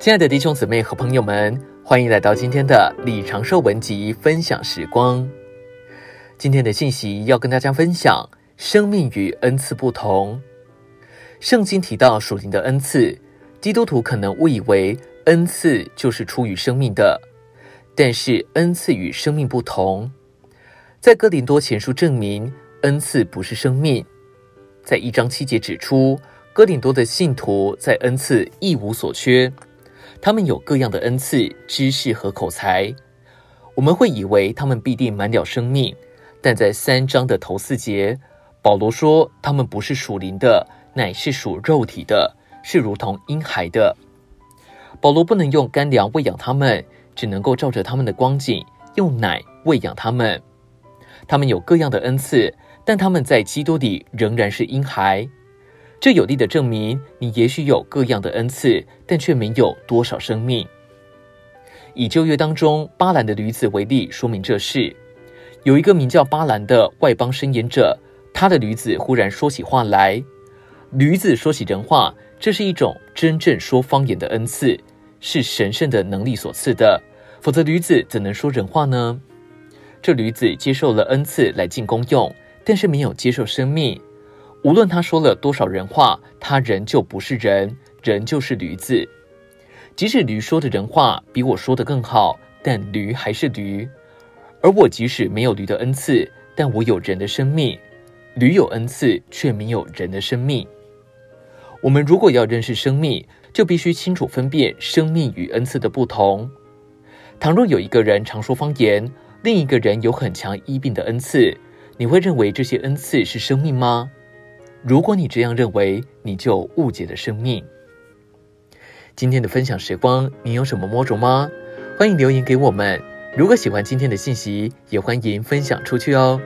亲爱的弟兄姊妹和朋友们，欢迎来到今天的李长寿文集分享时光。今天的信息要跟大家分享：生命与恩赐不同。圣经提到属灵的恩赐，基督徒可能误以为恩赐就是出于生命的，但是恩赐与生命不同。在哥林多前书证明，恩赐不是生命。在一章七节指出，哥林多的信徒在恩赐一无所缺。他们有各样的恩赐、知识和口才，我们会以为他们必定满了生命，但在三章的头四节，保罗说他们不是属灵的，乃是属肉体的，是如同婴孩的。保罗不能用干粮喂养他们，只能够照着他们的光景，用奶喂养他们。他们有各样的恩赐，但他们在基督里仍然是婴孩。这有力的证明，你也许有各样的恩赐，但却没有多少生命。以旧约当中巴兰的女子为例，说明这事。有一个名叫巴兰的外邦申言者，他的女子忽然说起话来。女子说起人话，这是一种真正说方言的恩赐，是神圣的能力所赐的。否则，女子怎能说人话呢？这女子接受了恩赐来进功用，但是没有接受生命。无论他说了多少人话，他仍旧不是人，人就是驴子。即使驴说的人话比我说的更好，但驴还是驴。而我即使没有驴的恩赐，但我有人的生命。驴有恩赐，却没有人的生命。我们如果要认识生命，就必须清楚分辨生命与恩赐的不同。倘若有一个人常说方言，另一个人有很强医病的恩赐，你会认为这些恩赐是生命吗？如果你这样认为，你就误解了生命。今天的分享时光，你有什么摸着吗？欢迎留言给我们。如果喜欢今天的信息，也欢迎分享出去哦。